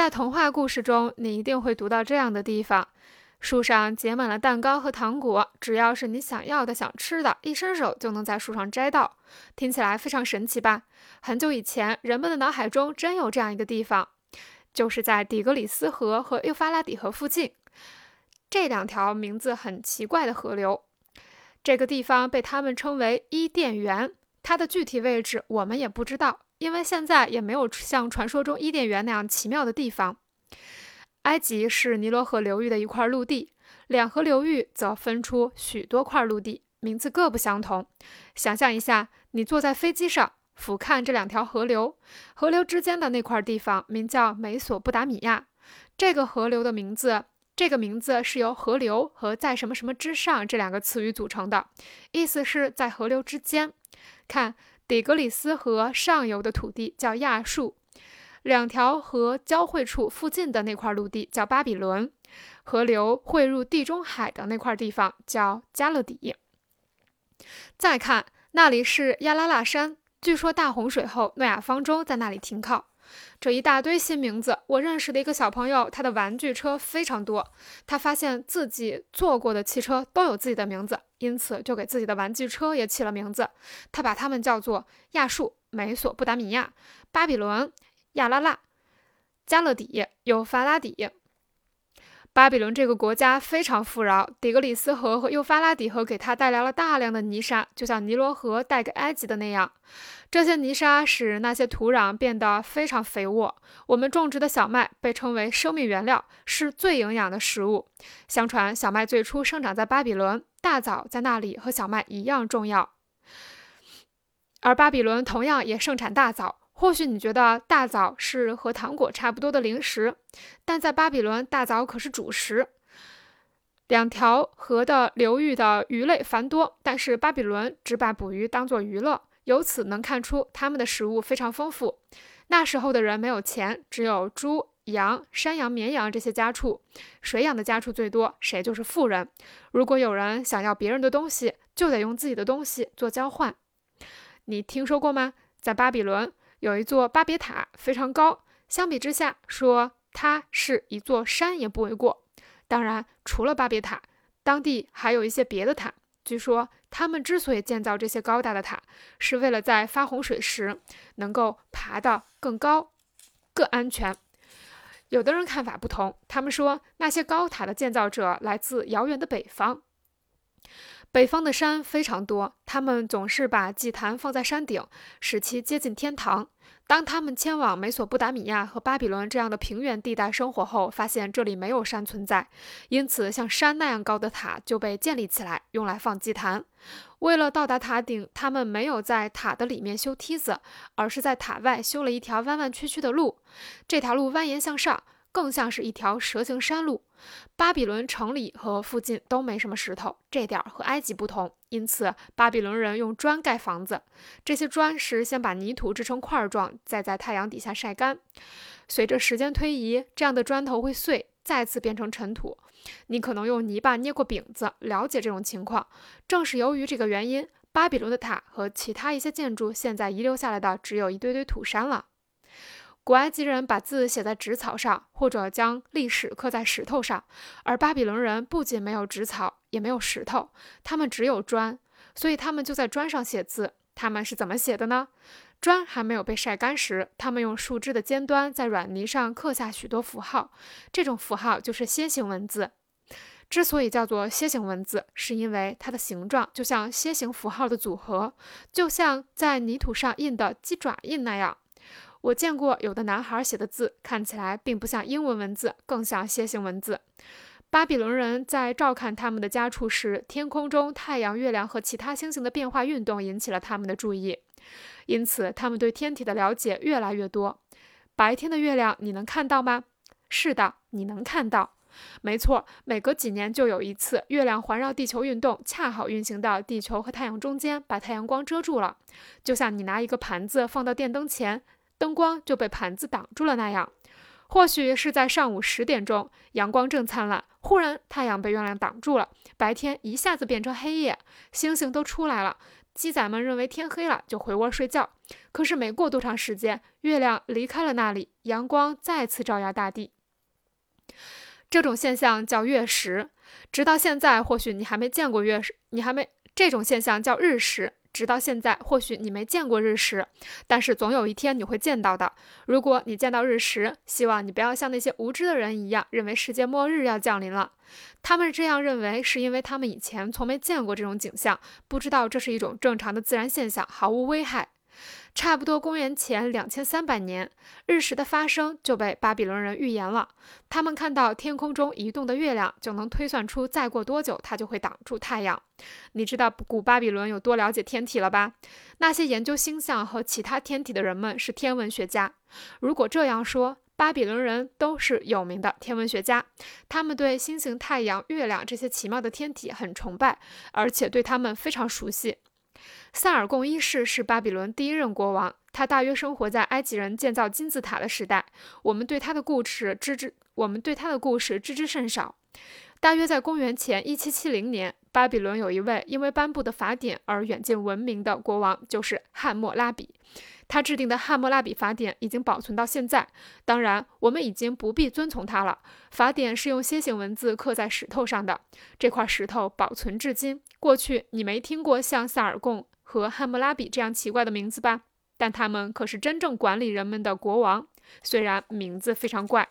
在童话故事中，你一定会读到这样的地方：树上结满了蛋糕和糖果，只要是你想要的、想吃的，一伸手就能在树上摘到。听起来非常神奇吧？很久以前，人们的脑海中真有这样一个地方，就是在底格里斯河和幼发拉底河附近，这两条名字很奇怪的河流。这个地方被他们称为伊甸园，它的具体位置我们也不知道。因为现在也没有像传说中伊甸园那样奇妙的地方。埃及是尼罗河流域的一块陆地，两河流域则分出许多块陆地，名字各不相同。想象一下，你坐在飞机上，俯瞰这两条河流，河流之间的那块地方名叫美索不达米亚。这个河流的名字，这个名字是由河流和在什么什么之上这两个词语组成的，意思是在河流之间。看。底格里斯河上游的土地叫亚述，两条河交汇处附近的那块陆地叫巴比伦，河流汇入地中海的那块地方叫加勒底。再看，那里是亚拉腊山，据说大洪水后诺亚方舟在那里停靠。这一大堆新名字，我认识的一个小朋友，他的玩具车非常多。他发现自己坐过的汽车都有自己的名字，因此就给自己的玩具车也起了名字。他把它们叫做亚述、美索不达米亚、巴比伦、亚拉腊、加勒底、有法拉底。巴比伦这个国家非常富饶，底格里斯河和幼发拉底河给他带来了大量的泥沙，就像尼罗河带给埃及的那样。这些泥沙使那些土壤变得非常肥沃。我们种植的小麦被称为生命原料，是最营养的食物。相传，小麦最初生长在巴比伦，大枣在那里和小麦一样重要，而巴比伦同样也盛产大枣。或许你觉得大枣是和糖果差不多的零食，但在巴比伦，大枣可是主食。两条河的流域的鱼类繁多，但是巴比伦只把捕鱼当作娱乐，由此能看出他们的食物非常丰富。那时候的人没有钱，只有猪、羊、山羊、绵羊这些家畜，谁养的家畜最多，谁就是富人。如果有人想要别人的东西，就得用自己的东西做交换。你听说过吗？在巴比伦。有一座巴别塔，非常高。相比之下，说它是一座山也不为过。当然，除了巴别塔，当地还有一些别的塔。据说，他们之所以建造这些高大的塔，是为了在发洪水时能够爬得更高、更安全。有的人看法不同，他们说那些高塔的建造者来自遥远的北方。北方的山非常多，他们总是把祭坛放在山顶，使其接近天堂。当他们迁往美索不达米亚和巴比伦这样的平原地带生活后，发现这里没有山存在，因此像山那样高的塔就被建立起来，用来放祭坛。为了到达塔顶，他们没有在塔的里面修梯子，而是在塔外修了一条弯弯曲曲的路。这条路蜿蜒向上。更像是一条蛇形山路。巴比伦城里和附近都没什么石头，这点和埃及不同。因此，巴比伦人用砖盖房子。这些砖是先把泥土制成块状，再在太阳底下晒干。随着时间推移，这样的砖头会碎，再次变成尘土。你可能用泥巴捏过饼子，了解这种情况。正是由于这个原因，巴比伦的塔和其他一些建筑现在遗留下来的只有一堆堆土山了。古埃及人把字写在纸草上，或者将历史刻在石头上，而巴比伦人不仅没有纸草，也没有石头，他们只有砖，所以他们就在砖上写字。他们是怎么写的呢？砖还没有被晒干时，他们用树枝的尖端在软泥上刻下许多符号，这种符号就是楔形文字。之所以叫做楔形文字，是因为它的形状就像楔形符号的组合，就像在泥土上印的鸡爪印那样。我见过有的男孩写的字看起来并不像英文文字，更像楔形文字。巴比伦人在照看他们的家畜时，天空中太阳、月亮和其他星星的变化运动引起了他们的注意，因此他们对天体的了解越来越多。白天的月亮你能看到吗？是的，你能看到。没错，每隔几年就有一次月亮环绕地球运动，恰好运行到地球和太阳中间，把太阳光遮住了，就像你拿一个盘子放到电灯前。灯光就被盘子挡住了那样，或许是在上午十点钟，阳光正灿烂，忽然太阳被月亮挡住了，白天一下子变成黑夜，星星都出来了，鸡仔们认为天黑了就回窝睡觉。可是没过多长时间，月亮离开了那里，阳光再次照耀大地。这种现象叫月食。直到现在，或许你还没见过月食，你还没这种现象叫日食。直到现在，或许你没见过日食，但是总有一天你会见到的。如果你见到日食，希望你不要像那些无知的人一样，认为世界末日要降临了。他们这样认为，是因为他们以前从没见过这种景象，不知道这是一种正常的自然现象，毫无危害。差不多公元前两千三百年，日食的发生就被巴比伦人预言了。他们看到天空中移动的月亮，就能推算出再过多久它就会挡住太阳。你知道古巴比伦有多了解天体了吧？那些研究星象和其他天体的人们是天文学家。如果这样说，巴比伦人都是有名的天文学家。他们对星星、太阳、月亮这些奇妙的天体很崇拜，而且对他们非常熟悉。萨尔贡一世是巴比伦第一任国王，他大约生活在埃及人建造金字塔的时代。我们对他的故事知之，我们对他的故事知之甚少。大约在公元前一七七零年，巴比伦有一位因为颁布的法典而远近闻名的国王，就是汉谟拉比。他制定的汉谟拉比法典已经保存到现在，当然，我们已经不必遵从它了。法典是用楔形文字刻在石头上的，这块石头保存至今。过去你没听过像萨尔贡和汉谟拉比这样奇怪的名字吧？但他们可是真正管理人们的国王，虽然名字非常怪。